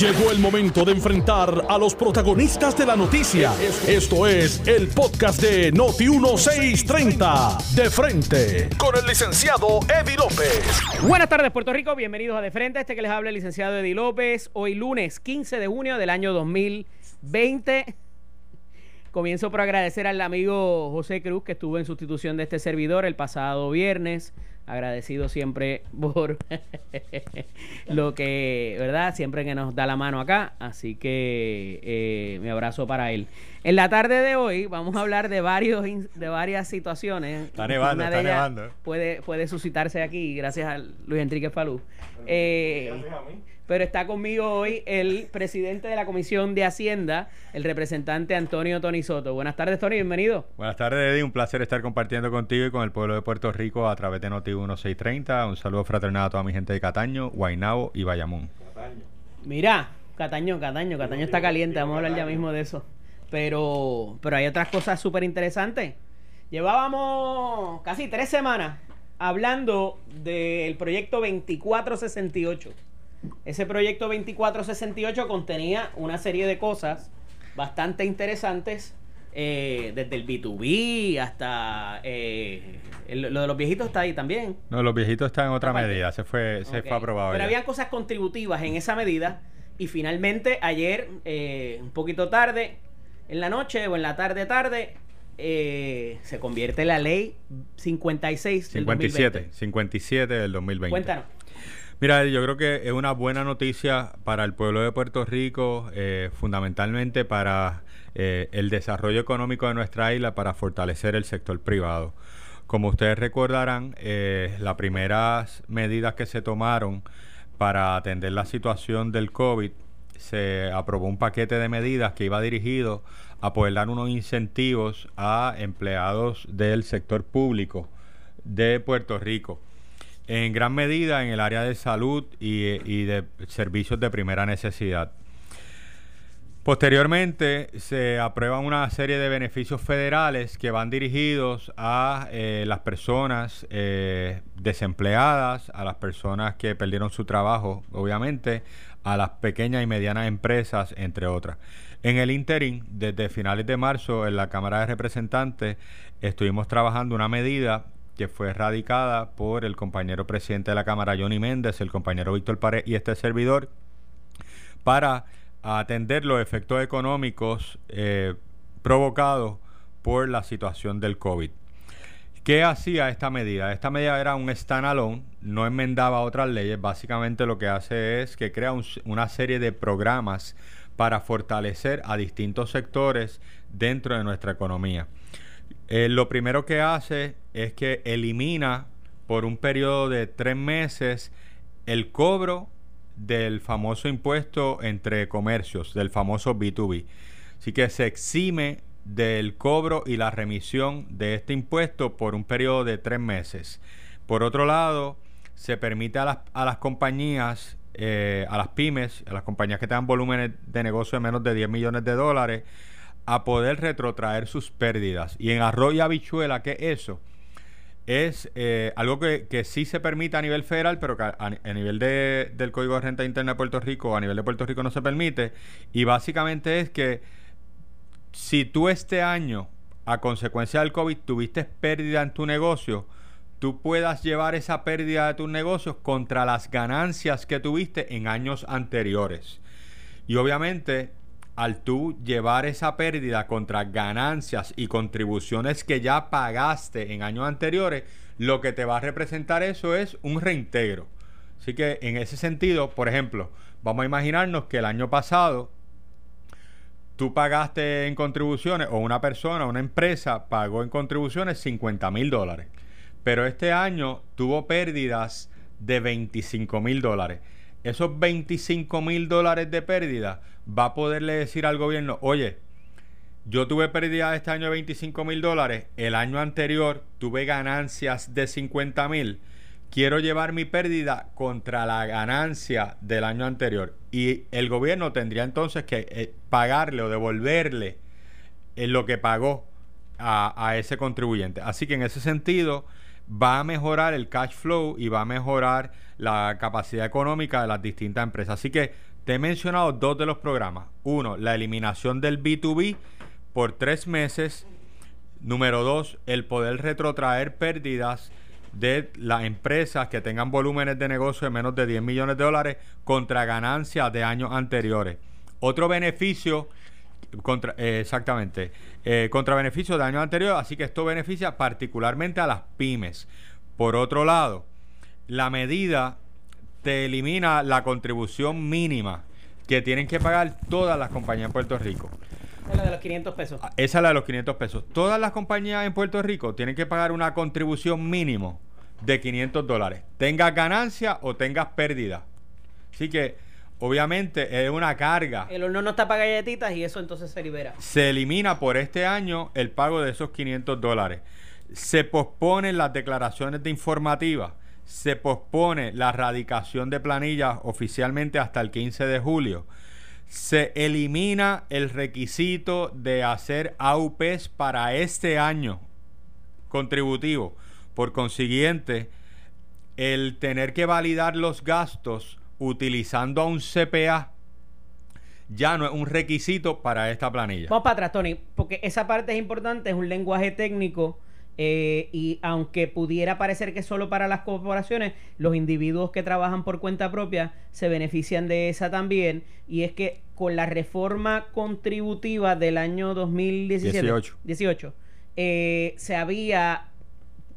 Llegó el momento de enfrentar a los protagonistas de la noticia. Esto es el podcast de Noti 1630. De frente con el licenciado Eddie López. Buenas tardes, Puerto Rico. Bienvenidos a De Frente. Este que les habla el licenciado Eddie López. Hoy lunes 15 de junio del año 2020. Comienzo por agradecer al amigo José Cruz que estuvo en sustitución de este servidor el pasado viernes. Agradecido siempre por lo que, ¿verdad? Siempre que nos da la mano acá. Así que eh, mi abrazo para él. En la tarde de hoy vamos a hablar de varios de varias situaciones. Está nevando, Una de está ellas nevando. Puede, puede suscitarse aquí gracias a Luis Enrique Falú. Eh, pero está conmigo hoy el presidente de la Comisión de Hacienda, el representante Antonio Tony Soto. Buenas tardes, Tony, bienvenido. Buenas tardes, Eddie. Un placer estar compartiendo contigo y con el pueblo de Puerto Rico a través de Noti 1630. Un saludo fraternal a toda mi gente de Cataño, Guaynabo y Bayamón. Mira, Cataño, Cataño, Cataño está caliente, vamos a hablar ya mismo de eso. Pero, pero hay otras cosas súper interesantes. Llevábamos casi tres semanas hablando del proyecto 2468. Ese proyecto 2468 contenía una serie de cosas bastante interesantes, eh, desde el B2B hasta eh, el- lo de los viejitos está ahí también. No, los viejitos están en otra medida. Se fue, se Ok. fue aprobado. Pero habían cosas contributivas en esa medida y finalmente ayer, eh, un poquito tarde, en la noche o en la tarde tarde, eh, se convierte la ley 56 del 57, 2020. 57 del 2020. Cuéntanos. Mira, yo creo que es una buena noticia para el pueblo de Puerto Rico, eh, fundamentalmente para eh, el desarrollo económico de nuestra isla, para fortalecer el sector privado. Como ustedes recordarán, eh, las primeras medidas que se tomaron para atender la situación del COVID, se aprobó un paquete de medidas que iba dirigido a poder dar unos incentivos a empleados del sector público de Puerto Rico en gran medida en el área de salud y, de servicios de primera necesidad. Posteriormente se aprueban una serie de beneficios federales que van dirigidos a eh, las personas eh, desempleadas, a las personas que perdieron su trabajo, obviamente, a las pequeñas y medianas empresas, entre otras. En el interim, desde finales de marzo, en la Cámara de Representantes, estuvimos trabajando una medida que fue radicada por el compañero presidente de la Cámara, Johnny Méndez, el compañero Víctor Pared y este servidor, para atender los efectos económicos eh, provocados por la situación del COVID. ¿Qué hacía esta medida? Esta medida era un standalone, no enmendaba otras leyes, básicamente lo que hace es que crea un- una serie de programas para fortalecer a distintos sectores dentro de nuestra economía. Eh, lo primero que hace es que elimina por un periodo de tres meses el cobro del famoso impuesto entre comercios, del famoso B2B. Así que se exime del cobro y la remisión de este impuesto por un periodo de tres meses. Por otro lado, se permite a las, a las compañías, eh, a las pymes, a las compañías que tengan volúmenes de negocio de menos de 10 millones de dólares, a poder retrotraer sus pérdidas. Y en arroz y habichuela, ¿qué es eso? Es eh, algo que, que sí se permite a nivel federal, pero que a, a nivel de- del Código de Renta Interna de Puerto Rico, a nivel de Puerto Rico no se permite. Y básicamente es que si tú este año, a consecuencia del COVID, tuviste pérdida en tu negocio, tú puedas llevar esa pérdida de tus negocios contra las ganancias que tuviste en años anteriores. Y obviamente, al tú llevar esa pérdida contra ganancias y contribuciones que ya pagaste en años anteriores, lo que te va a representar eso es un reintegro. Así que en ese sentido, por ejemplo, vamos a imaginarnos que el año pasado tú pagaste en contribuciones o una persona, una empresa pagó en contribuciones 50 mil dólares, pero este año tuvo pérdidas de 25 mil dólares. Esos 25 mil dólares de pérdida va a poderle decir al gobierno, oye, yo tuve pérdida este año de 25 mil dólares, el año anterior tuve ganancias de 50 mil, quiero llevar mi pérdida contra la ganancia del año anterior. Y el gobierno tendría entonces que eh, pagarle o devolverle eh, lo que pagó a, a ese contribuyente. Así que en ese sentido va a mejorar el cash flow y va a mejorar la capacidad económica de las distintas empresas. Así que te he mencionado dos de los programas. Uno, la eliminación del B2B por tres meses. Número dos, el poder retrotraer pérdidas de las empresas que tengan volúmenes de negocio de menos de 10 millones de dólares contra ganancias de años anteriores. Otro beneficio, contra, eh, exactamente, eh, contra beneficios de años anteriores, así que esto beneficia particularmente a las pymes. Por otro lado, la medida te elimina la contribución mínima que tienen que pagar todas las compañías en Puerto Rico. Es la de los 500 pesos. Ah, Esa es la de los 500 pesos. Todas las compañías en Puerto Rico tienen que pagar una contribución mínimo de 500 dólares. Tengas ganancia o tengas pérdida. Así que, obviamente, es una carga. El horno no está para galletitas y eso entonces se libera. Se elimina por este año el pago de esos 500 dólares. Se posponen las declaraciones de informativa. Se pospone la radicación de planillas oficialmente hasta el 15 de julio. Se elimina el requisito de hacer AUPs para este año contributivo. Por consiguiente, el tener que validar los gastos utilizando a un CPA ya no es un requisito para esta planilla. Vamos para atrás, Tony, porque esa parte es importante, es un lenguaje técnico eh, y aunque pudiera parecer que es solo para las corporaciones, los individuos que trabajan por cuenta propia se benefician de esa también. Y es que con la reforma contributiva del año 2017, 18. 18 eh, se había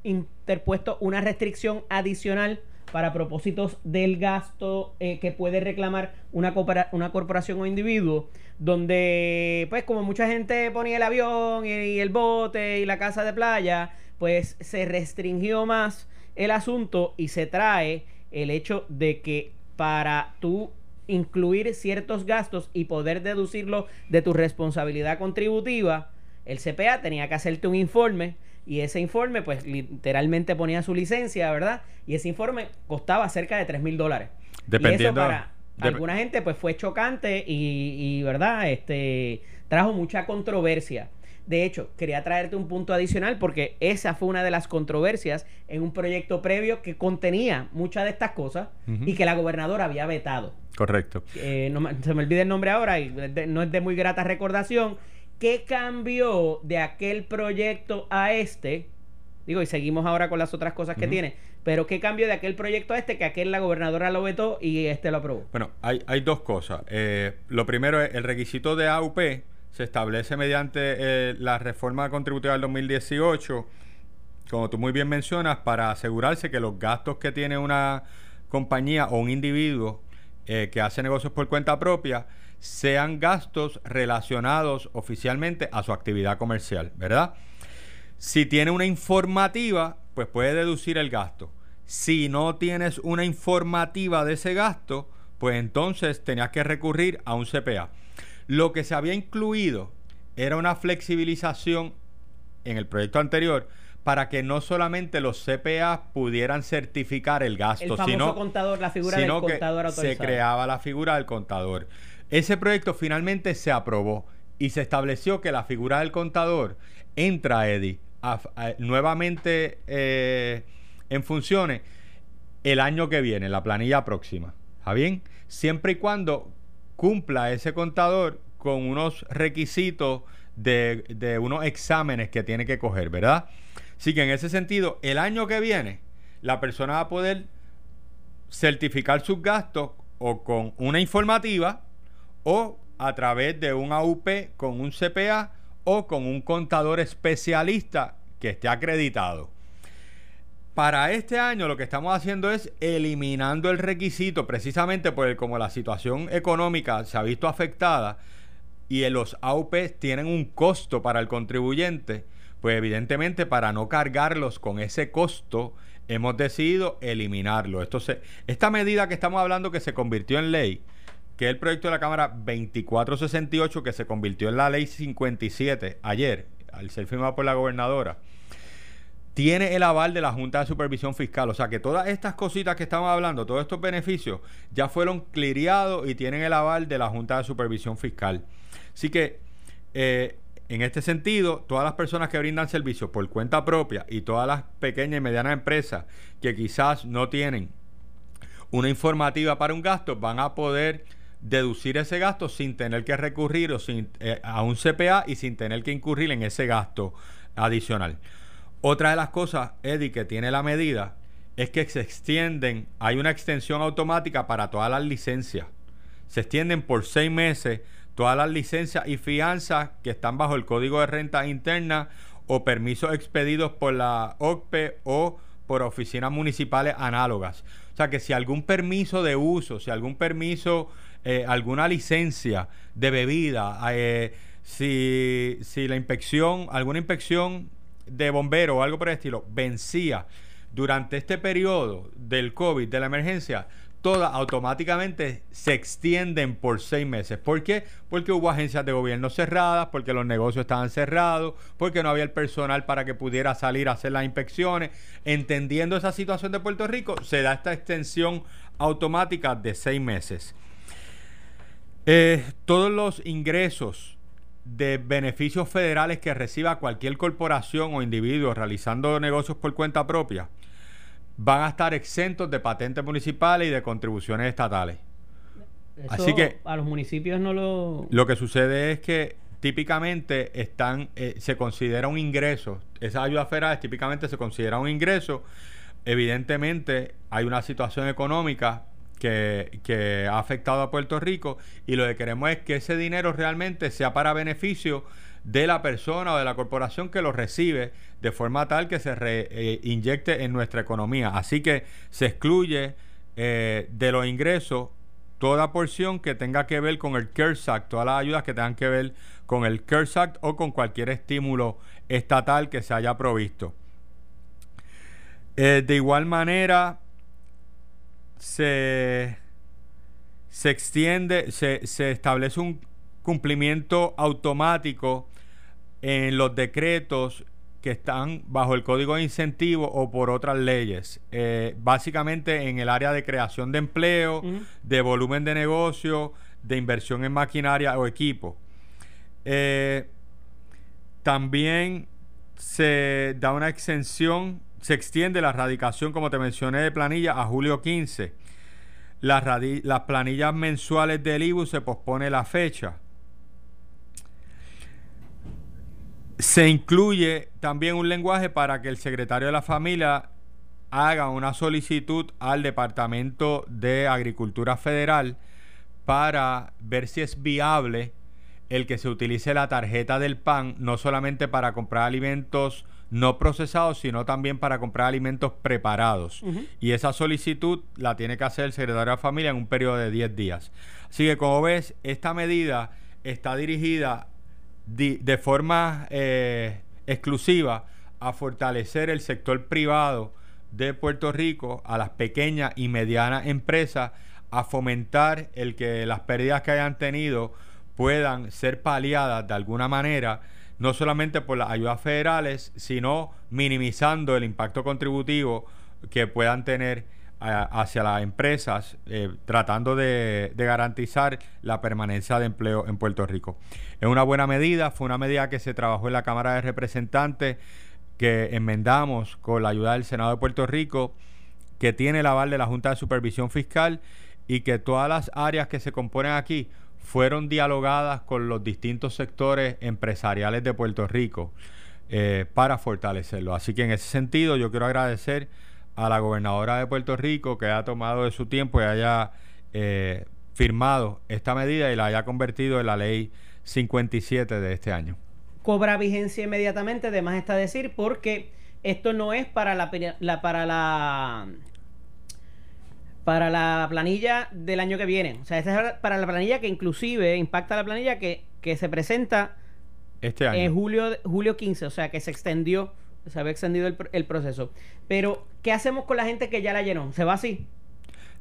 interpuesto una restricción adicional para propósitos del gasto eh, que puede reclamar una, una corporación o individuo, donde, pues, como mucha gente ponía el avión y, y el bote y la casa de playa, pues se restringió más el asunto y se trae el hecho de que para tú incluir ciertos gastos y poder deducirlo de tu responsabilidad contributiva, el CPA tenía que hacerte un informe y ese informe pues literalmente ponía su licencia, ¿verdad? Y ese informe costaba cerca de 3 mil dólares. Y eso Dependiendo- para alguna gente pues fue chocante y, y, ¿verdad? Este trajo mucha controversia. De hecho, quería traerte un punto adicional porque esa fue una de las controversias en un proyecto previo que contenía muchas de estas cosas y que la gobernadora había vetado. Correcto. Eh, no se me olvida el nombre ahora y de- no es de muy grata recordación. ¿Qué cambió de aquel proyecto a este? Digo, y seguimos ahora con las otras cosas que tiene. Pero ¿qué cambió de aquel proyecto a este que aquel la gobernadora lo vetó y este lo aprobó? Bueno, hay, hay dos cosas. Eh, lo primero es el requisito de AUP se establece mediante eh, la reforma contributiva del 2018, como tú muy bien mencionas, para asegurarse que los gastos que tiene una compañía o un individuo eh, que hace negocios por cuenta propia sean gastos relacionados oficialmente a su actividad comercial, ¿verdad? Si tiene una informativa, pues puede deducir el gasto. Si no tienes una informativa de ese gasto, pues entonces tenías que recurrir a un CPA. Lo que se había incluido era una flexibilización en el proyecto anterior para que no solamente los CPA pudieran certificar el gasto, El famoso sino, contador, la figura del sino que contador se autorizado. creaba la figura del contador. Ese proyecto finalmente se aprobó y se estableció que la figura del contador entra, a- nuevamente eh, en funciones el año que viene, la planilla próxima. ¿Está bien? Siempre y cuando cumpla ese contador con unos requisitos de, de unos exámenes que tiene que coger, ¿verdad? Así que en ese sentido, el año que viene, la persona va a poder certificar sus gastos o con una informativa o a través de un AUP con un CPA o con un contador especialista que esté acreditado. Para este año lo que estamos haciendo es eliminando el requisito precisamente por el, como la situación económica se ha visto afectada y los AUP tienen un costo para el contribuyente, pues evidentemente para no cargarlos con ese costo hemos decidido eliminarlo. Esto se- esta medida que estamos hablando que se convirtió en ley, que el proyecto de la Cámara 2468 que se convirtió en la ley 57 ayer, al ser firmado por la gobernadora tiene el aval de la Junta de Supervisión Fiscal. O sea que todas estas cositas que estamos hablando, todos estos beneficios, ya fueron cliriados y tienen el aval de la Junta de Supervisión Fiscal. Así que, eh, en este sentido, todas las personas que brindan servicios por cuenta propia y todas las pequeñas y medianas empresas que quizás no tienen una informativa para un gasto, van a poder deducir ese gasto sin tener que recurrir o sin, eh, a un CPA y sin tener que incurrir en ese gasto adicional. Otra de las cosas, Eddie, que tiene la medida es que se extienden, hay una extensión automática para todas las licencias. Se extienden por seis meses todas las licencias y fianzas que están bajo el Código de Renta Interna o permisos expedidos por la OCPE o por oficinas municipales análogas. O sea que si algún permiso de uso, si algún permiso, eh, alguna licencia de bebida, eh, si, si la inspección, alguna inspección de bombero o algo por el estilo vencía durante este periodo del COVID, de la emergencia, todas automáticamente se extienden por seis meses. ¿Por qué? Porque hubo agencias de gobierno cerradas, porque los negocios estaban cerrados, porque no había el personal para que pudiera salir a hacer las inspecciones. Entendiendo esa situación de Puerto Rico, se da esta extensión automática de seis meses. Eh, todos los ingresos de beneficios federales que reciba cualquier corporación o individuo realizando negocios por cuenta propia, van a estar exentos de patentes municipales y de contribuciones estatales. Así que a los municipios no lo... Lo que sucede es que típicamente están, eh, se considera un ingreso. Esas ayudas federales típicamente se considera un ingreso. Evidentemente hay una situación económica que, que, ha afectado a Puerto Rico y lo que queremos es que ese dinero realmente sea para beneficio de la persona o de la corporación que lo recibe de forma tal que se eh, inyecte en nuestra economía. Así que se excluye eh, de los ingresos toda porción que tenga que ver con el CARES Act, todas las ayudas que tengan que ver con el CARES Act o con cualquier estímulo estatal que se haya provisto. Eh, de igual manera, se, se extiende, se, se establece un cumplimiento automático en los decretos que están bajo el código de incentivo o por otras leyes. Eh, básicamente en el área de creación de empleo, de volumen de negocio, de inversión en maquinaria o equipo. Eh, también se da una exención, se extiende la radicación, como te mencioné, de planilla a julio 15. Las, las planillas mensuales del IBU se pospone la fecha. Se incluye también un lenguaje para que el secretario de la familia haga una solicitud al Departamento de Agricultura Federal para ver si es viable el que se utilice la tarjeta del PAN no solamente para comprar alimentos no procesados, sino también para comprar alimentos preparados. Y esa solicitud la tiene que hacer el secretario de la familia en un periodo de 10 días. Así que como ves, esta medida está dirigida de, forma eh, exclusiva a fortalecer el sector privado de Puerto Rico, a las pequeñas y medianas empresas, a fomentar el que las pérdidas que hayan tenido puedan ser paliadas de alguna manera, no solamente por las ayudas federales, sino minimizando el impacto contributivo que puedan tener hacia las empresas eh, tratando de, garantizar la permanencia de empleo en Puerto Rico. Es una buena medida, fue una medida que se trabajó en la Cámara de Representantes, que enmendamos con la ayuda del Senado de Puerto Rico, que tiene el aval de la Junta de Supervisión Fiscal y que todas las áreas que se componen aquí fueron dialogadas con los distintos sectores empresariales de Puerto Rico eh, para fortalecerlo. Así que en ese sentido yo quiero agradecer a la gobernadora de Puerto Rico que haya tomado de su tiempo y haya eh, firmado esta medida y la haya convertido en la ley 57 de este año. Cobra vigencia inmediatamente, además está decir, porque esto no es para la, para la para la planilla del año que viene. O sea, esta es para la planilla que inclusive impacta la planilla que, que se presenta este año. en julio, julio 15, o sea, que se extendió se había extendido el, proceso. Pero, ¿qué hacemos con la gente que ya la llenó? ¿Se va así?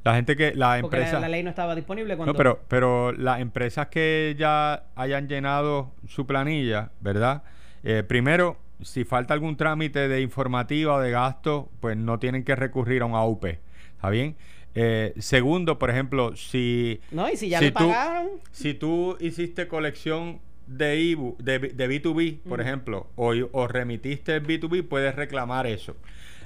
La gente que, la empresa... La, ley no estaba disponible cuando... No, pero, pero las empresas que ya hayan llenado su planilla, ¿verdad? Eh, primero, si falta algún trámite de informativa o de gasto, pues no tienen que recurrir a un AUP. ¿Está bien? Eh, segundo, por ejemplo, si... No, y si ya le pagaron... Si tú hiciste colección de, IBU, de, de B2B, por ejemplo, o, o, remitiste B2B, puedes reclamar eso.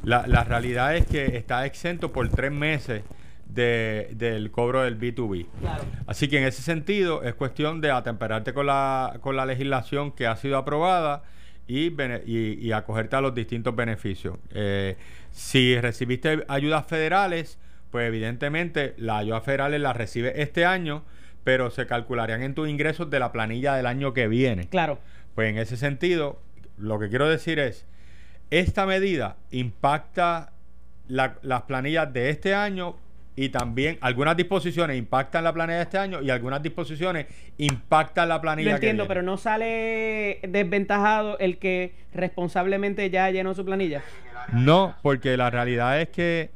La, la, realidad es que está exento por tres meses de- del cobro del B2B. Claro. Así que en ese sentido es cuestión de atemperarte con la, con la legislación que ha sido aprobada y, bene- y, y acogerte a los distintos beneficios. Eh, si recibiste ayudas federales, pues evidentemente las ayudas federales las recibes este año, pero se calcularían en tus ingresos de la planilla del año que viene. Claro. Pues en ese sentido, lo que quiero decir es, esta medida impacta la- las planillas de este año y también algunas disposiciones impactan la planilla de este año y algunas disposiciones impactan la planilla Lo que entiendo, viene. pero no sale desventajado el que responsablemente ya llenó su planilla. No, porque la realidad es que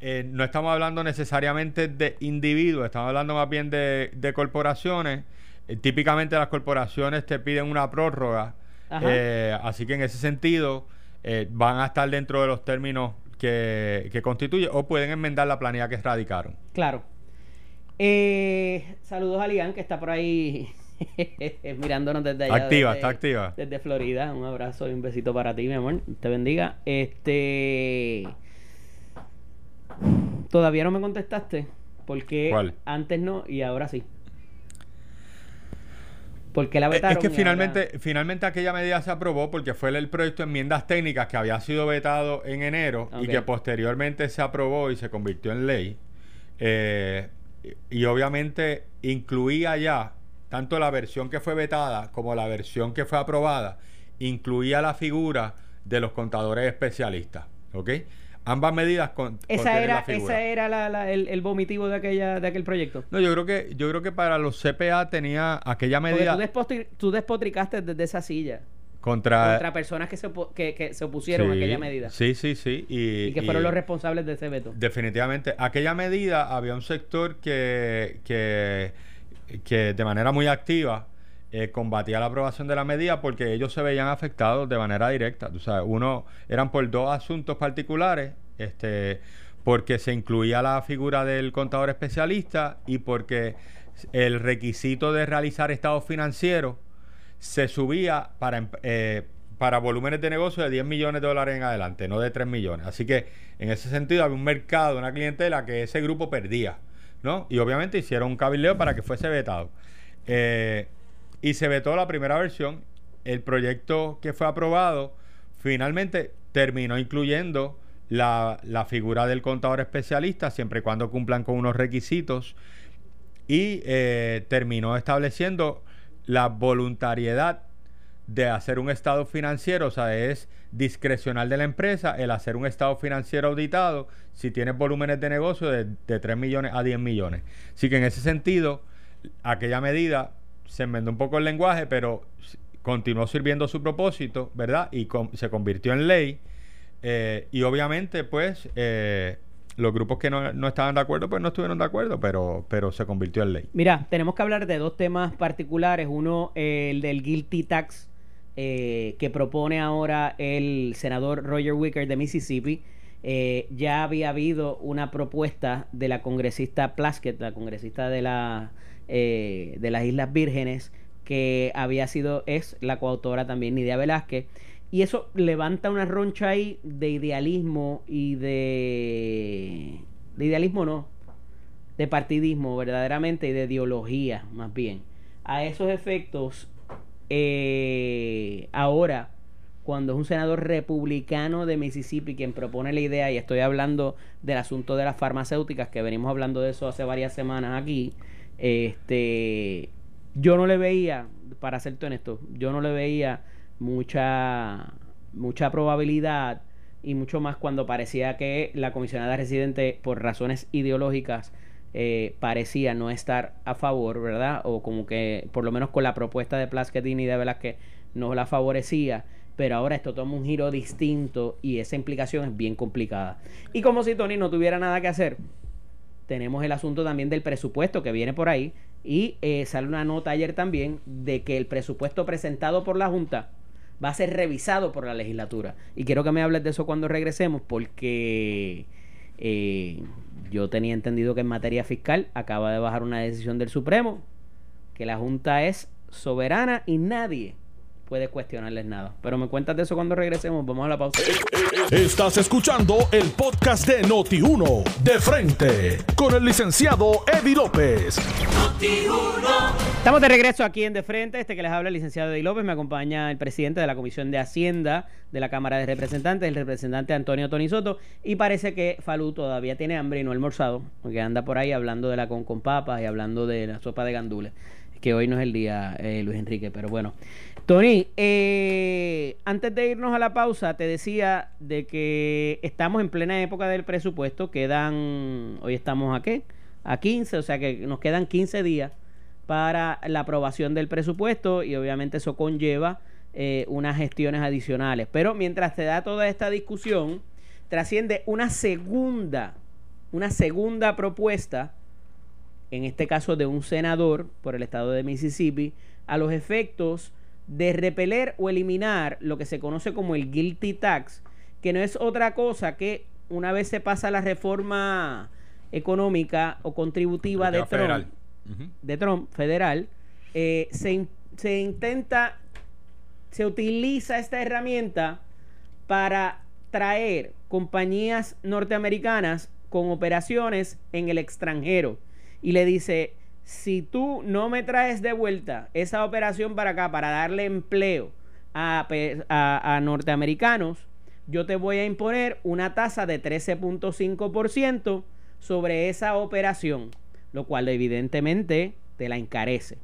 eh, no estamos hablando necesariamente de individuos, estamos hablando más bien de, de corporaciones. Eh, típicamente las corporaciones te piden una prórroga, eh, así que en ese sentido van a estar dentro de los términos que, que constituye o pueden enmendar la planilla que radicaron. Claro. Saludos a Lian, que está por ahí mirándonos desde allá. Activa, desde- está activa. Desde Florida. Un abrazo y un besito para ti, mi amor. Te bendiga. Este. Todavía no me contestaste. Porque ¿Cuál? antes no y ahora sí. Porque la vetaron. Es que ahora- finalmente, finalmente aquella medida se aprobó porque fue el proyecto de enmiendas técnicas que había sido vetado en enero y que posteriormente se aprobó y se convirtió en ley. Eh, y obviamente incluía ya tanto la versión que fue vetada como la versión que fue aprobada, incluía la figura de los contadores especialistas. ¿Ok? Ambas medidas con, Esa era, la figura. esa era la- la- el, el vomitivo de aquella, de aquel proyecto. No, yo creo que yo creo que para los CPA tenía aquella medida tú, despotri- tú despotricaste desde esa silla contra contra personas que se, que, que se opusieron a aquella medida. Sí, sí, sí. Y, Y que fueron y los responsables de ese veto. Definitivamente. Aquella medida había un sector que, que, que de manera muy activa eh, combatía la aprobación de la medida porque ellos se veían afectados de manera directa. Tú sabes, uno eran por dos asuntos particulares, este, porque se incluía la figura del contador especialista y porque el requisito de realizar estados financieros se subía para, em- eh, para volúmenes de negocio de 10 millones de dólares en adelante, no de 3 millones. Así que en ese sentido había un mercado, una clientela que ese grupo perdía, ¿no? Y obviamente hicieron un cabildeo para que fuese vetado. Eh, y se vetó la primera versión. El proyecto que fue aprobado finalmente terminó incluyendo la, la figura del contador especialista, siempre y cuando cumplan con unos requisitos y eh, terminó estableciendo la voluntariedad de hacer un estado financiero, o sea, es discrecional de la empresa el hacer un estado financiero auditado si tienes volúmenes de negocio de, de 3 millones a 10 millones. Así que en ese sentido, aquella medida se enmendó un poco el lenguaje, pero continuó sirviendo su propósito, ¿verdad? Y se convirtió en ley. Eh, y obviamente, pues, eh, los grupos que no, no estaban de acuerdo, pues no estuvieron de acuerdo, pero, pero se convirtió en ley. Mira, tenemos que hablar de dos temas particulares. Uno, eh, el del guilty tax eh, que propone ahora el senador Roger Wicker de Mississippi. Eh, ya había habido una propuesta de la congresista Plaskett, la congresista de, la, eh, de las Islas Vírgenes, que había sido, es la coautora también Nidia Velázquez. Y eso levanta una roncha ahí de idealismo y de... De idealismo no, de partidismo verdaderamente y de ideología más bien. A esos efectos, eh, ahora, cuando es un senador republicano de Mississippi quien propone la idea, y estoy hablando del asunto de las farmacéuticas, que venimos hablando de eso hace varias semanas aquí, este, yo no le veía, para serte honesto, yo no le veía mucha, mucha probabilidad y mucho más cuando parecía que la comisionada residente, por razones ideológicas, eh, parecía no estar a favor, ¿verdad? O como que, por lo menos con la propuesta de Plasketini y de Velázquez, no la favorecía. Pero ahora esto toma un giro distinto y esa implicación es bien complicada. Y como si Tony no tuviera nada que hacer, tenemos el asunto también del presupuesto que viene por ahí. Y eh, sale una nota ayer también de que el presupuesto presentado por la Junta va a ser revisado por la legislatura. Y quiero que me hables de eso cuando regresemos, porque eh, yo tenía entendido que en materia fiscal acaba de bajar una decisión del Supremo, que la Junta es soberana y nadie puedes cuestionarles nada. Pero me cuentas de eso cuando regresemos. Vamos a la pausa. Estás escuchando el podcast de Noti1 de frente con el licenciado Eddie López. Estamos de regreso aquí en De Frente. Este que les habla el licenciado Eddie López. Me acompaña el presidente de la Comisión de Hacienda de la Cámara de Representantes, el representante Antonio Tony Soto. Y parece que Falú todavía tiene hambre y no ha almorzado, porque anda por ahí hablando de la con, con papas y hablando de la sopa de gandules que hoy no es el día, eh, Luis Enrique, pero bueno. Tony, eh, antes de irnos a la pausa, te decía de que estamos en plena época del presupuesto, quedan, hoy estamos a qué? A 15, o sea que nos quedan 15 días para la aprobación del presupuesto y obviamente eso conlleva eh, unas gestiones adicionales. Pero mientras te da toda esta discusión, trasciende una segunda, una segunda propuesta en este caso de un senador por el estado de Mississippi, a los efectos de repeler o eliminar lo que se conoce como el guilty tax, que no es otra cosa que una vez se pasa la reforma económica o contributiva de Trump, de Trump federal, eh, se, se intenta, se utiliza esta herramienta para traer compañías norteamericanas con operaciones en el extranjero. Y le dice, si tú no me traes de vuelta esa operación para acá para darle empleo a, norteamericanos, yo te voy a imponer una tasa de 13.5% sobre esa operación, lo cual evidentemente te la encarece.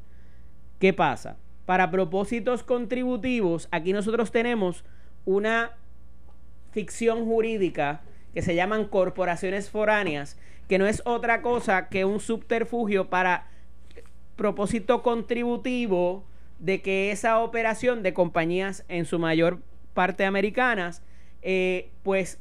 ¿Qué pasa? Para propósitos contributivos, aquí nosotros tenemos una ficción jurídica que se llaman corporaciones foráneas, que no es otra cosa que un subterfugio para propósito contributivo de que esa operación de compañías en su mayor parte americanas, eh, pues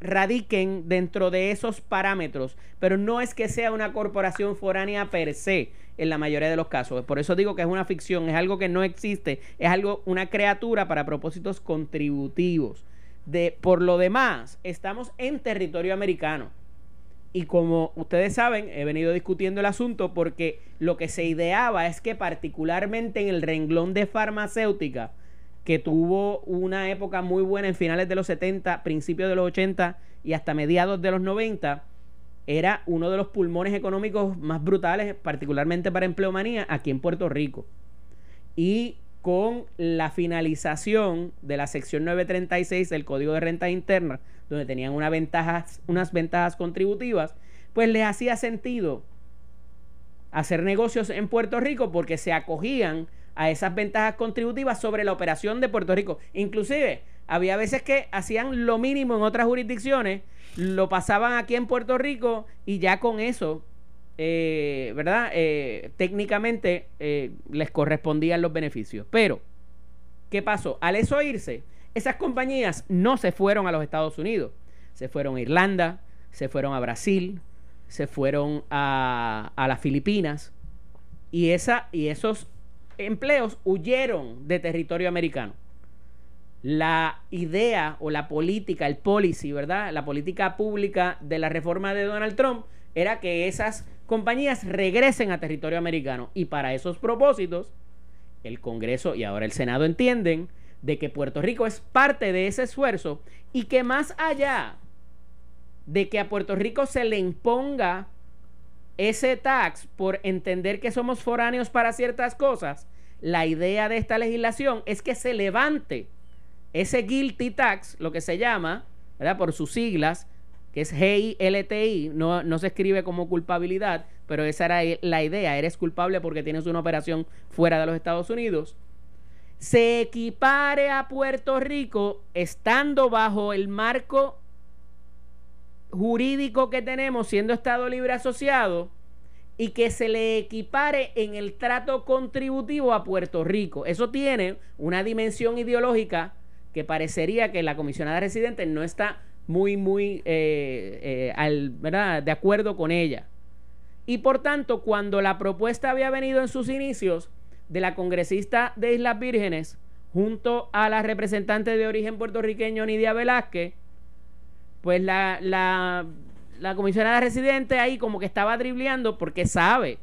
radiquen dentro de esos parámetros, pero no es que sea una corporación foránea per se en la mayoría de los casos. Por eso digo que es una ficción, es algo que no existe, es algo una criatura para propósitos contributivos. De por lo demás, estamos en territorio americano. Y como ustedes saben, he venido discutiendo el asunto porque lo que se ideaba es que particularmente en el renglón de farmacéutica, que tuvo una época muy buena en finales de los 70, principios de los 80 y hasta mediados de los 90, era uno de los pulmones económicos más brutales, particularmente para empleomanía, aquí en Puerto Rico. Y con la finalización de la sección 936 del Código de Renta Interna, donde tenían unas ventajas, contributivas, pues les hacía sentido hacer negocios en Puerto Rico porque se acogían a esas ventajas contributivas sobre la operación de Puerto Rico. Inclusive, había veces que hacían lo mínimo en otras jurisdicciones, lo pasaban aquí en Puerto Rico y ya con eso, eh, ¿verdad? Eh, técnicamente eh, les correspondían los beneficios. Pero, ¿qué pasó? Al eso irse, esas compañías no se fueron a los Estados Unidos, se fueron a Irlanda, se fueron a Brasil, se fueron a, las Filipinas y, esa, y esos empleos huyeron de territorio americano. La idea o la política, el policy, ¿verdad? La política pública de la reforma de Donald Trump era que esas compañías regresen a territorio americano. Y para esos propósitos, el Congreso y ahora el Senado entienden de que Puerto Rico es parte de ese esfuerzo y que más allá de que a Puerto Rico se le imponga ese tax por entender que somos foráneos para ciertas cosas, la idea de esta legislación es que se levante ese guilty tax, lo que se llama, ¿verdad? Por sus siglas, que es GILTI, no, no se escribe como culpabilidad, pero esa era la idea, eres culpable porque tienes una operación fuera de los Estados Unidos se equipare a Puerto Rico estando bajo el marco jurídico que tenemos siendo Estado Libre Asociado y que se le equipare en el trato contributivo a Puerto Rico. Eso tiene una dimensión ideológica que parecería que la comisionada residente no está muy, muy eh, eh, ¿verdad? de acuerdo con ella. Y por tanto, cuando la propuesta había venido en sus inicios, de la congresista de Islas Vírgenes junto a la representante de origen puertorriqueño Nidia Velázquez, pues la, la, la comisionada residente ahí como que estaba dribleando porque sabe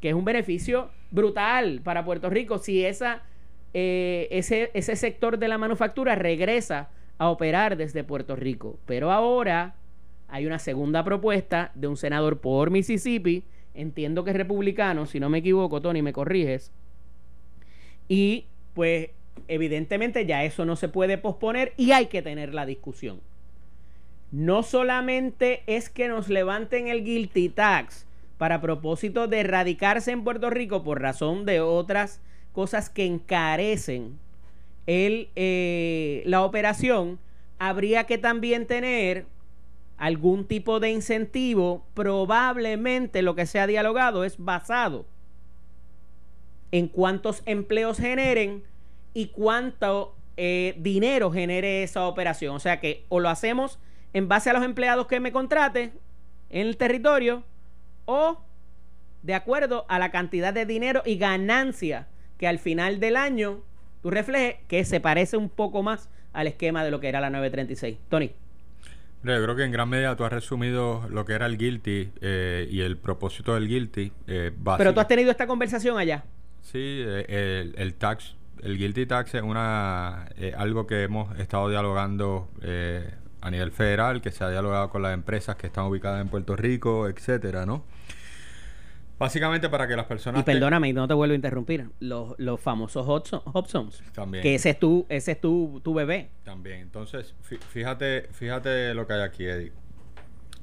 que es un beneficio brutal para Puerto Rico si esa eh, ese, ese sector de la manufactura regresa a operar desde Puerto Rico. Pero ahora hay una segunda propuesta de un senador por Mississippi, entiendo que es republicano, si no me equivoco, Tony, me corriges. Y pues evidentemente ya eso no se puede posponer y hay que tener la discusión. No solamente es que nos levanten el guilty tax para propósito de erradicarse en Puerto Rico por razón de otras cosas que encarecen el, eh, la operación, habría que también tener algún tipo de incentivo. Probablemente lo que se ha dialogado es basado en cuántos empleos generen y cuánto eh, dinero genere esa operación. O sea que o lo hacemos en base a los empleados que me contrate en el territorio o de acuerdo a la cantidad de dinero y ganancia que al final del año tú reflejes que se parece un poco más al esquema de lo que era la 936. Tony. Yo creo que en gran medida tú has resumido lo que era el guilty eh, y el propósito del guilty. Eh, Pero tú has tenido esta conversación allá. Sí, eh, el, tax, el guilty tax es una algo que hemos estado dialogando a nivel federal, que se ha dialogado con las empresas que están ubicadas en Puerto Rico, etcétera, ¿no? Básicamente para que las personas... Y perdóname, no te vuelvo a interrumpir. Los, los famosos Hobsons. También. Que ese es tu, ese es tu, tu bebé. También. Entonces, fíjate, fíjate lo que hay aquí, Eddie.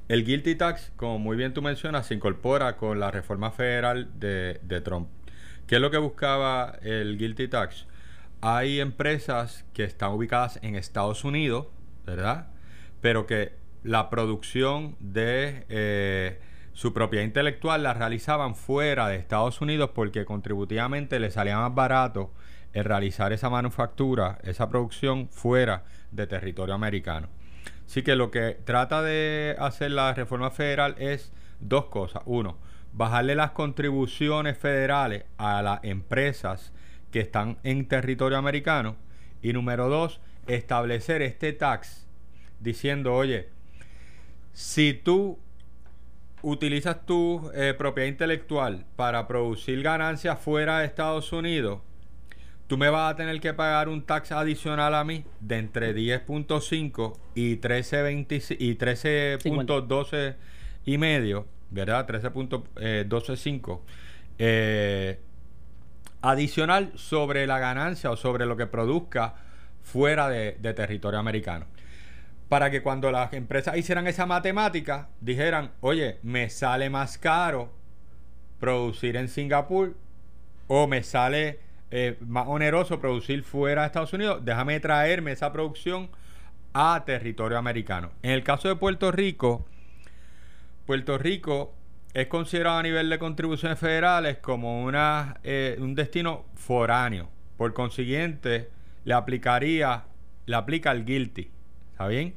El Guilty Tax, como muy bien tú mencionas, se incorpora con la reforma federal de, de Trump. ¿Qué es lo que buscaba el Guilty Tax? Hay empresas que están ubicadas en Estados Unidos, ¿verdad? Pero que la producción de... Eh, su propiedad intelectual la realizaban fuera de Estados Unidos porque contributivamente le salía más barato el realizar esa manufactura, esa producción fuera de territorio americano. Así que lo que trata de hacer la reforma federal es dos cosas. Uno, bajarle las contribuciones federales a las empresas que están en territorio americano. Y número dos, establecer este tax diciendo, oye, si tú utilizas tu eh, propiedad intelectual para producir ganancias fuera de Estados Unidos, tú me vas a tener que pagar un tax adicional a mí de entre 10.5 y 13.12 y 13.12 y medio, ¿verdad? 13.125 eh, eh, adicional sobre la ganancia o sobre lo que produzca fuera de territorio americano para que cuando las empresas hicieran esa matemática, dijeran, oye, me sale más caro producir en Singapur o me sale eh, más oneroso producir fuera de Estados Unidos, déjame traerme esa producción a territorio americano. En el caso de Puerto Rico, Puerto Rico es considerado a nivel de contribuciones federales como una, eh, un destino foráneo. Por consiguiente, le aplicaría, le aplica el guilty. ¿Está bien?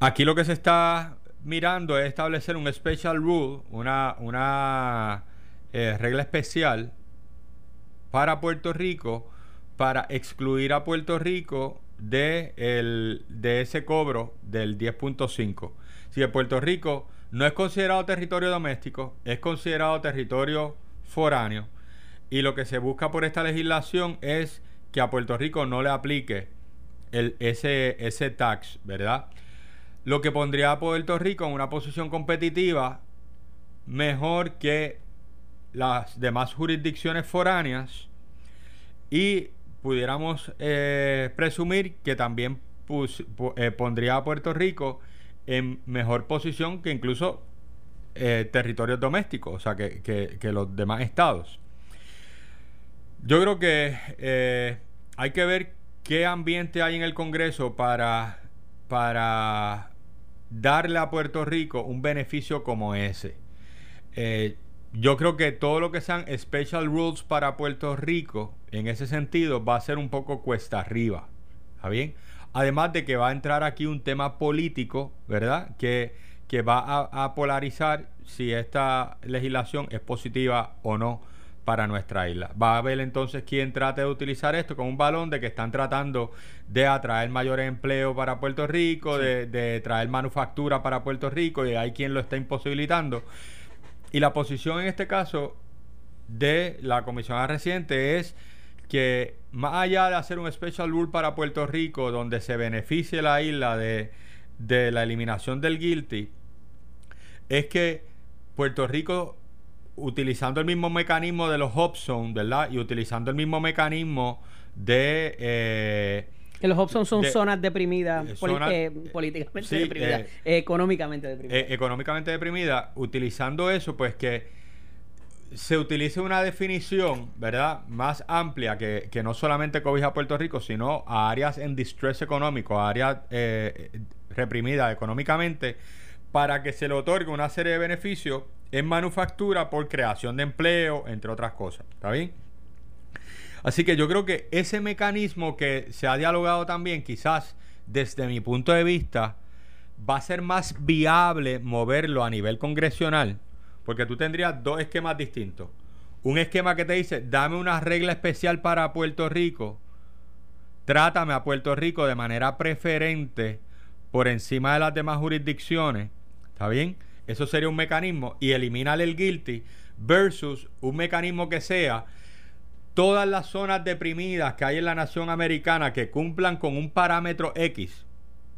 Aquí lo que se está mirando es establecer un special rule, una, una eh, regla especial para Puerto Rico para excluir a Puerto Rico de, el, de ese cobro del 10.5. Si Puerto Rico no es considerado territorio doméstico, es considerado territorio foráneo. Y lo que se busca por esta legislación es que a Puerto Rico no le aplique el, ese, ese tax, ¿verdad? Lo que pondría a Puerto Rico en una posición competitiva mejor que las demás jurisdicciones foráneas y pudiéramos eh, presumir que también eh, pondría a Puerto Rico en mejor posición que incluso eh, territorios domésticos, o sea, que, que, los demás estados. Yo creo que hay que ver qué ambiente hay en el Congreso para, para darle a Puerto Rico un beneficio como ese. Eh, yo creo que todo lo que sean special rules para Puerto Rico, en ese sentido, va a ser un poco cuesta arriba. ¿Está bien? Además de que va a entrar aquí un tema político, ¿verdad? Que, que va a, a polarizar si esta legislación es positiva o no para nuestra isla. Va a haber entonces quien trate de utilizar esto como un balón de que están tratando de atraer mayor empleo para Puerto Rico, de, traer manufactura para Puerto Rico y hay quien lo está imposibilitando. Y la posición en este caso de la comisionada reciente es que más allá de hacer un special rule para Puerto Rico donde se beneficie la isla de, de la eliminación del guilty, es que Puerto Rico, utilizando el mismo mecanismo de los Hobson, ¿verdad? Y utilizando el mismo mecanismo de... Eh, que los Hobson son zonas deprimidas, eh, políticamente deprimidas, económicamente deprimidas. económicamente deprimidas, utilizando eso, pues que se utilice una definición, ¿verdad? Más amplia que, no solamente cobija a Puerto Rico, sino a áreas en distress económico, a áreas eh, reprimidas económicamente, para que se le otorgue una serie de beneficios en manufactura por creación de empleo, entre otras cosas. ¿Está bien? Así que yo creo que ese mecanismo que se ha dialogado también, quizás desde mi punto de vista, va a ser más viable moverlo a nivel congresional porque tú tendrías dos esquemas distintos. Un esquema que te dice, dame una regla especial para Puerto Rico, trátame a Puerto Rico de manera preferente por encima de las demás jurisdicciones. ¿Está bien? Eso sería un mecanismo y eliminar el guilty versus un mecanismo que sea todas las zonas deprimidas que hay en la nación americana que cumplan con un parámetro X,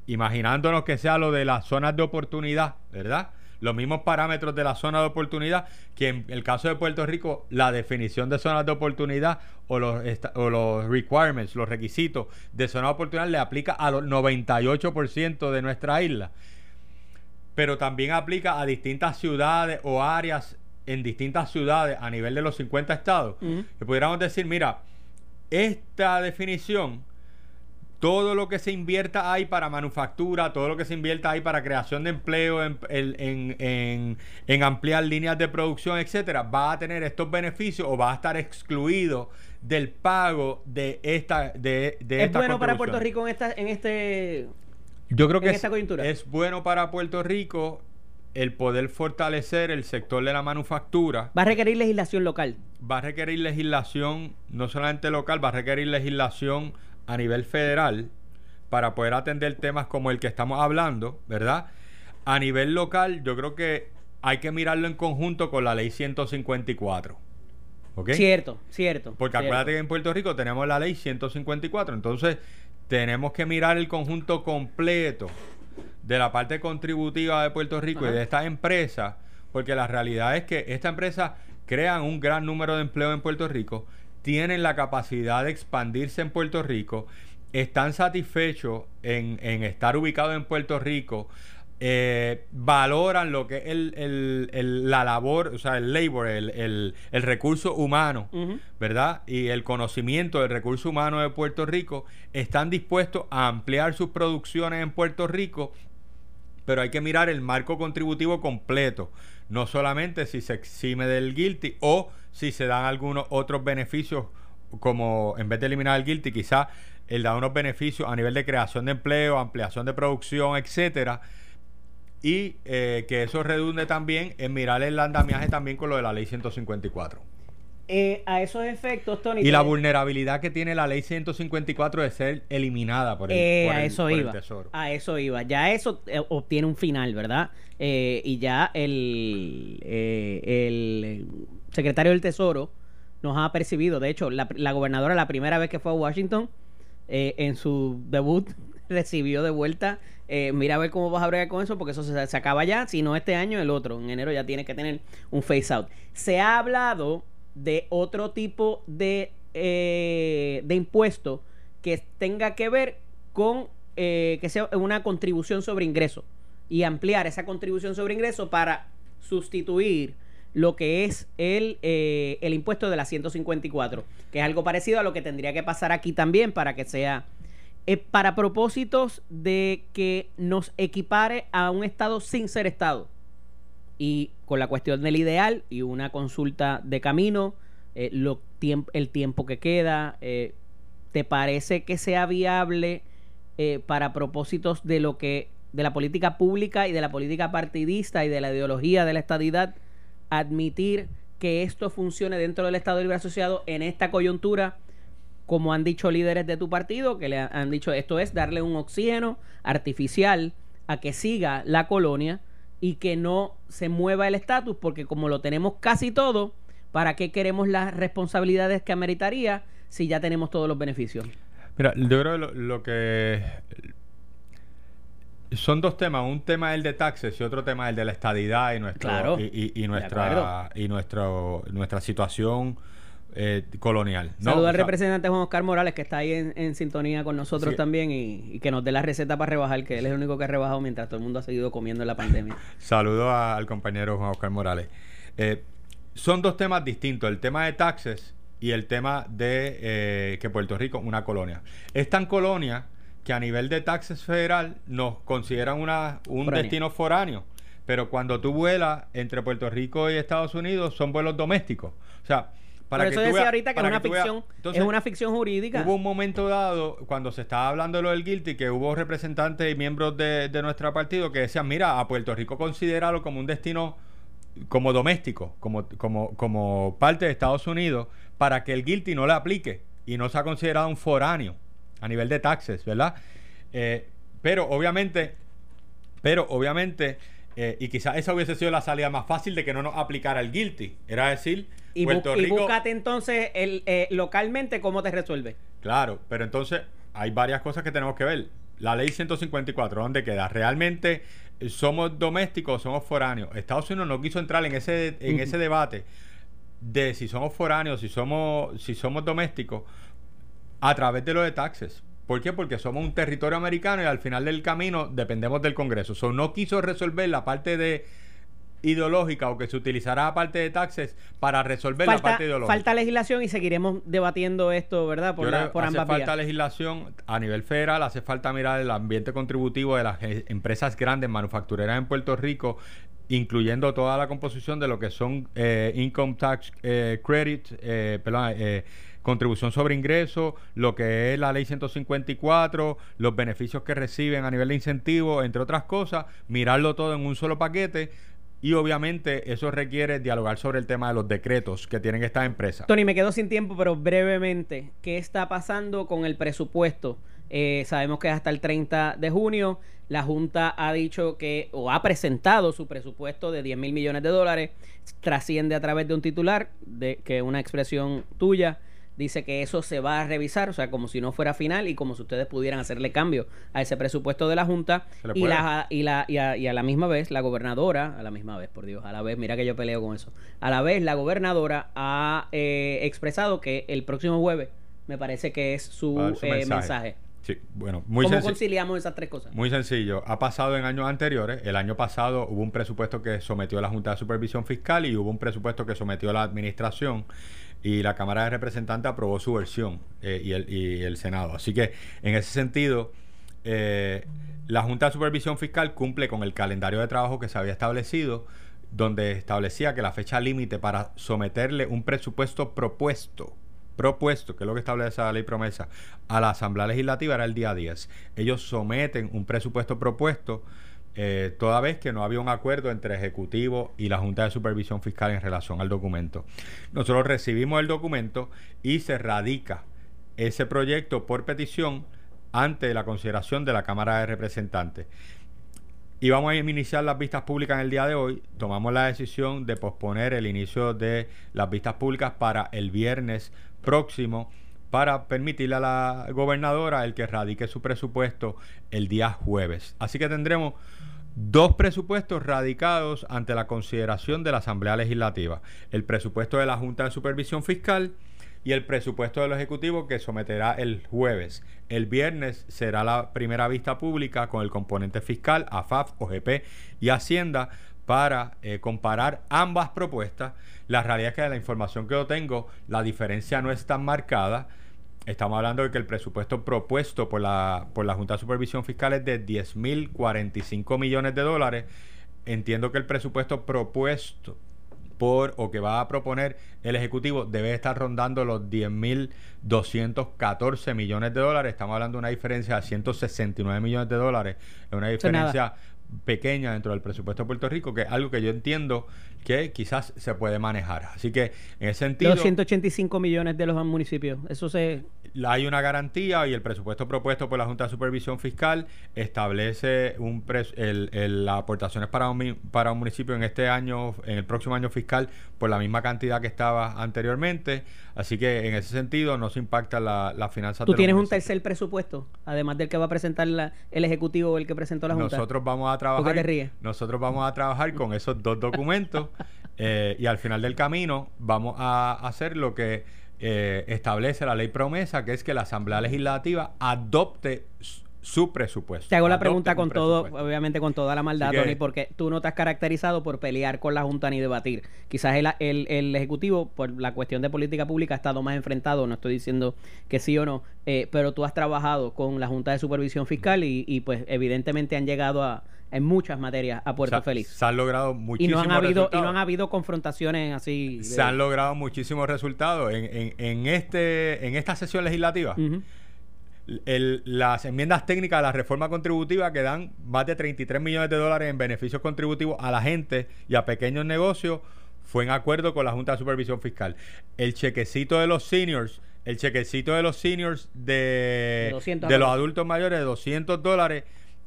imaginándonos que sea lo de las zonas de oportunidad, ¿verdad? Los mismos parámetros de la zona de oportunidad, que en el caso de Puerto Rico, la definición de zonas de oportunidad o los, o los requirements, los requisitos de zona de oportunidad le aplica a los 98% de nuestra isla. Pero también aplica a distintas ciudades o áreas en distintas ciudades a nivel de los 50 estados. Que pudiéramos decir, mira, esta definición todo lo que se invierta ahí para manufactura, todo lo que se invierta ahí para creación de empleo, en, ampliar líneas de producción, etcétera, va a tener estos beneficios o va a estar excluido del pago de esta de, ¿Es bueno para Puerto Rico en esta en este Yo creo que es, es bueno para Puerto Rico el poder fortalecer el sector de la manufactura. Va a requerir legislación local. Va a requerir legislación no solamente local, va a requerir legislación a nivel federal para poder atender temas como el que estamos hablando, ¿verdad? A nivel local, yo creo que hay que mirarlo en conjunto con la ley 154. ¿Ok? Cierto, cierto. Porque acuérdate que en Puerto Rico tenemos la ley 154. Entonces, tenemos que mirar el conjunto completo de la parte contributiva de Puerto Rico y de esta empresa, porque la realidad es que esta empresa crea un gran número de empleo en Puerto Rico tienen la capacidad de expandirse en Puerto Rico, están satisfechos en, estar ubicados en Puerto Rico, eh, valoran lo que es el, la labor, o sea, el labor, el, recurso humano, ¿verdad? Y el conocimiento del recurso humano de Puerto Rico, están dispuestos a ampliar sus producciones en Puerto Rico, pero hay que mirar el marco contributivo completo, no solamente si se exime del guilty o si se dan algunos otros beneficios, como en vez de eliminar el guilty, quizá el da unos beneficios a nivel de creación de empleo, ampliación de producción, etcétera. Y eh, que eso redunde también en mirar el andamiaje también con lo de la ley 154. Eh, a esos efectos, Tony. Y la vulnerabilidad que tiene la ley 154 de ser eliminada por el, eh, a eso iba, Tesoro. A eso iba. Ya eso obtiene un final, ¿verdad? y ya el, el secretario del Tesoro nos ha percibido. De hecho, la, gobernadora, la primera vez que fue a Washington, eh, en su debut, recibió de vuelta. Eh, mira a ver cómo vas a bregar con eso, porque eso se, acaba ya. Si no este año, el otro. En enero ya tiene que tener un face out. Se ha hablado de otro tipo de, eh, de impuesto que tenga que ver con que sea una contribución sobre ingreso y ampliar esa contribución sobre ingreso para sustituir lo que es el, eh, el impuesto de la 154, que es algo parecido a lo que tendría que pasar aquí también para que sea eh, para propósitos de que nos equipare a un Estado sin ser Estado. Y con la cuestión del ideal y una consulta de camino, eh, lo el tiempo que queda, ¿te parece que sea viable para propósitos de lo que de la política pública y de la política partidista y de la ideología de la estadidad admitir que esto funcione dentro del Estado Libre Asociado en esta coyuntura, como han dicho líderes de tu partido, que le han dicho esto es darle un oxígeno artificial a que siga la colonia y que no se mueva el estatus, porque como lo tenemos casi todo, ¿para qué queremos las responsabilidades que ameritaría si ya tenemos todos los beneficios? Mira, yo creo que lo, que son dos temas, un tema el de taxes y otro tema el de la estadidad y nuestro y, nuestra y nuestro nuestra situación eh, colonial. Saludos al representante Juan Oscar Morales que está ahí en, sintonía con nosotros también y, que nos dé la receta para rebajar, que él es el único que ha rebajado mientras todo el mundo ha seguido comiendo en la pandemia. Saludos al compañero Juan Oscar Morales. Eh, son dos temas distintos, el tema de taxes y el tema de eh, que Puerto Rico es una colonia. Es tan colonia que a nivel de taxes federal nos consideran una, un destino foráneo. Pero cuando tú vuelas entre Puerto Rico y Estados Unidos son vuelos domésticos. O sea, para Por eso decía ahorita que es una ficción, es una ficción jurídica. Hubo un momento dado, cuando se estaba hablando de lo del guilty, que hubo representantes y miembros de, de nuestro partido que decían, mira, a Puerto Rico considerarlo como un destino como doméstico, como, como, como parte de Estados Unidos, para que el guilty no le aplique y no sea considerado un foráneo a nivel de taxes, ¿verdad? Eh, pero obviamente, pero obviamente, eh, y quizás esa hubiese sido la salida más fácil de que no nos aplicara el guilty, era decir, y, Puerto Rico, y búscate entonces el, eh, localmente cómo te resuelve. Claro, pero entonces hay varias cosas que tenemos que ver. La ley 154, ¿dónde queda? ¿Realmente somos domésticos o somos foráneos? Estados Unidos no quiso entrar en ese, en ese debate de si somos foráneos, si somos, si somos domésticos, a través de lo de taxes. ¿Por qué? Porque somos un territorio americano y al final del camino dependemos del Congreso. So, no quiso resolver la parte de ideológica o que se utilizará parte de taxes para resolver la parte ideológica. Falta legislación y seguiremos debatiendo esto, ¿verdad? Por, la, por hace falta legislación a nivel federal, hace falta mirar el ambiente contributivo de las e, empresas grandes manufactureras en Puerto Rico, incluyendo toda la composición de lo que son eh, income tax eh, credit, eh, perdón, eh, contribución sobre ingresos, lo que es la ley 154, los beneficios que reciben a nivel de incentivo, entre otras cosas, mirarlo todo en un solo paquete y obviamente eso requiere dialogar sobre el tema de los decretos que tienen estas empresas. Tony, me quedo sin tiempo, pero brevemente, ¿qué está pasando con el presupuesto? Eh, sabemos que hasta el 30 de junio la Junta ha dicho que, o ha presentado su presupuesto de 10 mil millones de dólares, trasciende a través de un titular, que una expresión tuya, dice que eso se va a revisar, o sea, como si no fuera final y como si ustedes pudieran hacerle cambio a ese presupuesto de la Junta y, la, y, la, y, a, la misma vez la gobernadora, a la misma vez, por Dios, a la vez, mira que yo peleo con eso, a la vez la gobernadora ha eh, expresado que el próximo jueves me parece que es su, eh, mensaje. Sí, bueno, muy ¿Cómo conciliamos esas tres cosas? Muy sencillo. Ha pasado en años anteriores. El año pasado hubo un presupuesto que sometió a la Junta de Supervisión Fiscal y hubo un presupuesto que sometió a la Administración y la Cámara de Representantes aprobó su versión eh, y, el, y, el, Senado. Así que en ese sentido, eh, la Junta de Supervisión Fiscal cumple con el calendario de trabajo que se había establecido, donde establecía que la fecha límite para someterle un presupuesto propuesto propuesto, que es lo que establece la ley promesa, a la Asamblea Legislativa era el día 10. Ellos someten un presupuesto propuesto eh, toda vez que no había un acuerdo entre Ejecutivo y la Junta de Supervisión Fiscal en relación al documento. Nosotros recibimos el documento y se radica ese proyecto por petición ante la consideración de la Cámara de Representantes. Y vamos a iniciar las vistas públicas en el día de hoy. Tomamos la decisión de posponer el inicio de las vistas públicas para el viernes próximo para permitirle a la gobernadora el que radique su presupuesto el día jueves. Así que tendremos dos presupuestos radicados ante la consideración de la Asamblea Legislativa. El presupuesto de la Junta de Supervisión Fiscal y el presupuesto del Ejecutivo que someterá el jueves. El viernes será la primera vista pública con el componente fiscal, AFAF, OGP y Hacienda para eh, comparar ambas propuestas. La realidad es que de la información que yo tengo, la diferencia no es tan marcada. Estamos hablando de que el presupuesto propuesto por la, por la Junta de Supervisión Fiscal es de 10.045 millones de dólares. Entiendo que el presupuesto propuesto por o que va a proponer el Ejecutivo debe estar rondando los 10.214 millones de dólares. Estamos hablando de una diferencia de 169 millones de dólares. Es una diferencia pequeña dentro del presupuesto de Puerto Rico, que es algo que yo entiendo que quizás se puede manejar. Así que en ese sentido... Los 185 millones de los municipios, eso se... Hay una garantía y el presupuesto propuesto por la Junta de Supervisión Fiscal establece un el, las aportaciones para un, para un municipio en este año, en el próximo año fiscal, por la misma cantidad que estaba anteriormente. Así que en ese sentido no se impacta la, la finanza. ¿Tú tienes un tercer presupuesto, además del que va a presentar el Ejecutivo o el que presentó la Junta? Nosotros vamos a trabajar... Nosotros vamos a trabajar con esos dos documentos eh, y al final del camino vamos a hacer lo que eh, establece la ley promesa, que es que la Asamblea Legislativa adopte su presupuesto. Te hago la pregunta con todo, obviamente con toda la maldad, Tony, porque tú no te has caracterizado por pelear con la Junta ni debatir. Quizás el, el, Ejecutivo, por la cuestión de política pública, ha estado más enfrentado, no estoy diciendo que sí o no, eh, pero tú has trabajado con la Junta de Supervisión Fiscal y, y pues evidentemente han llegado a, en muchas materias a Puerto Feliz. Se han logrado muchísimos y no han habido Y no han habido confrontaciones así. Se han logrado muchísimos resultados. En, en, este, en esta sesión legislativa, las enmiendas técnicas de la reforma contributiva que dan más de 33 millones de dólares en beneficios contributivos a la gente y a pequeños negocios fue en acuerdo con la Junta de Supervisión Fiscal. El chequecito de los seniors el chequecito de los seniors de, de los adultos mayores de 200 dólares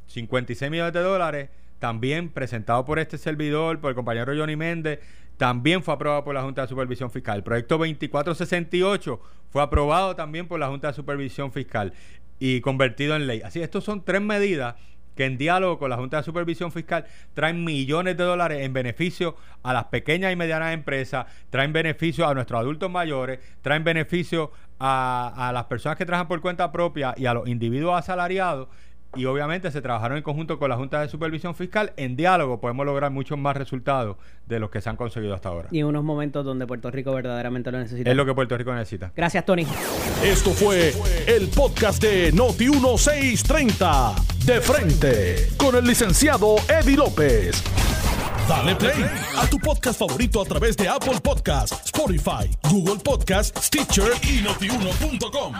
56 millones de dólares, también presentado por este servidor, por el compañero Johnny Méndez, también fue aprobado por la Junta de Supervisión Fiscal. El proyecto 2468 fue aprobado también por la Junta de Supervisión Fiscal y convertido en ley. Así, estos son tres medidas que en diálogo con la Junta de Supervisión Fiscal traen millones de dólares en beneficio a las pequeñas y medianas empresas, traen beneficio a nuestros adultos mayores, traen beneficio a, a las personas que trabajan por cuenta propia y a los individuos asalariados y obviamente se trabajaron en conjunto con la Junta de Supervisión Fiscal. En diálogo podemos lograr muchos más resultados de los que se han conseguido hasta ahora. Y en unos momentos donde Puerto Rico verdaderamente lo necesita. Es lo que Puerto Rico necesita. Gracias, Tony. Esto fue el podcast de Noti1630. De frente, con el licenciado Eddie López. Dale play a tu podcast favorito a través de Apple Podcasts, Spotify, Google Podcasts, Stitcher y notiuno.com.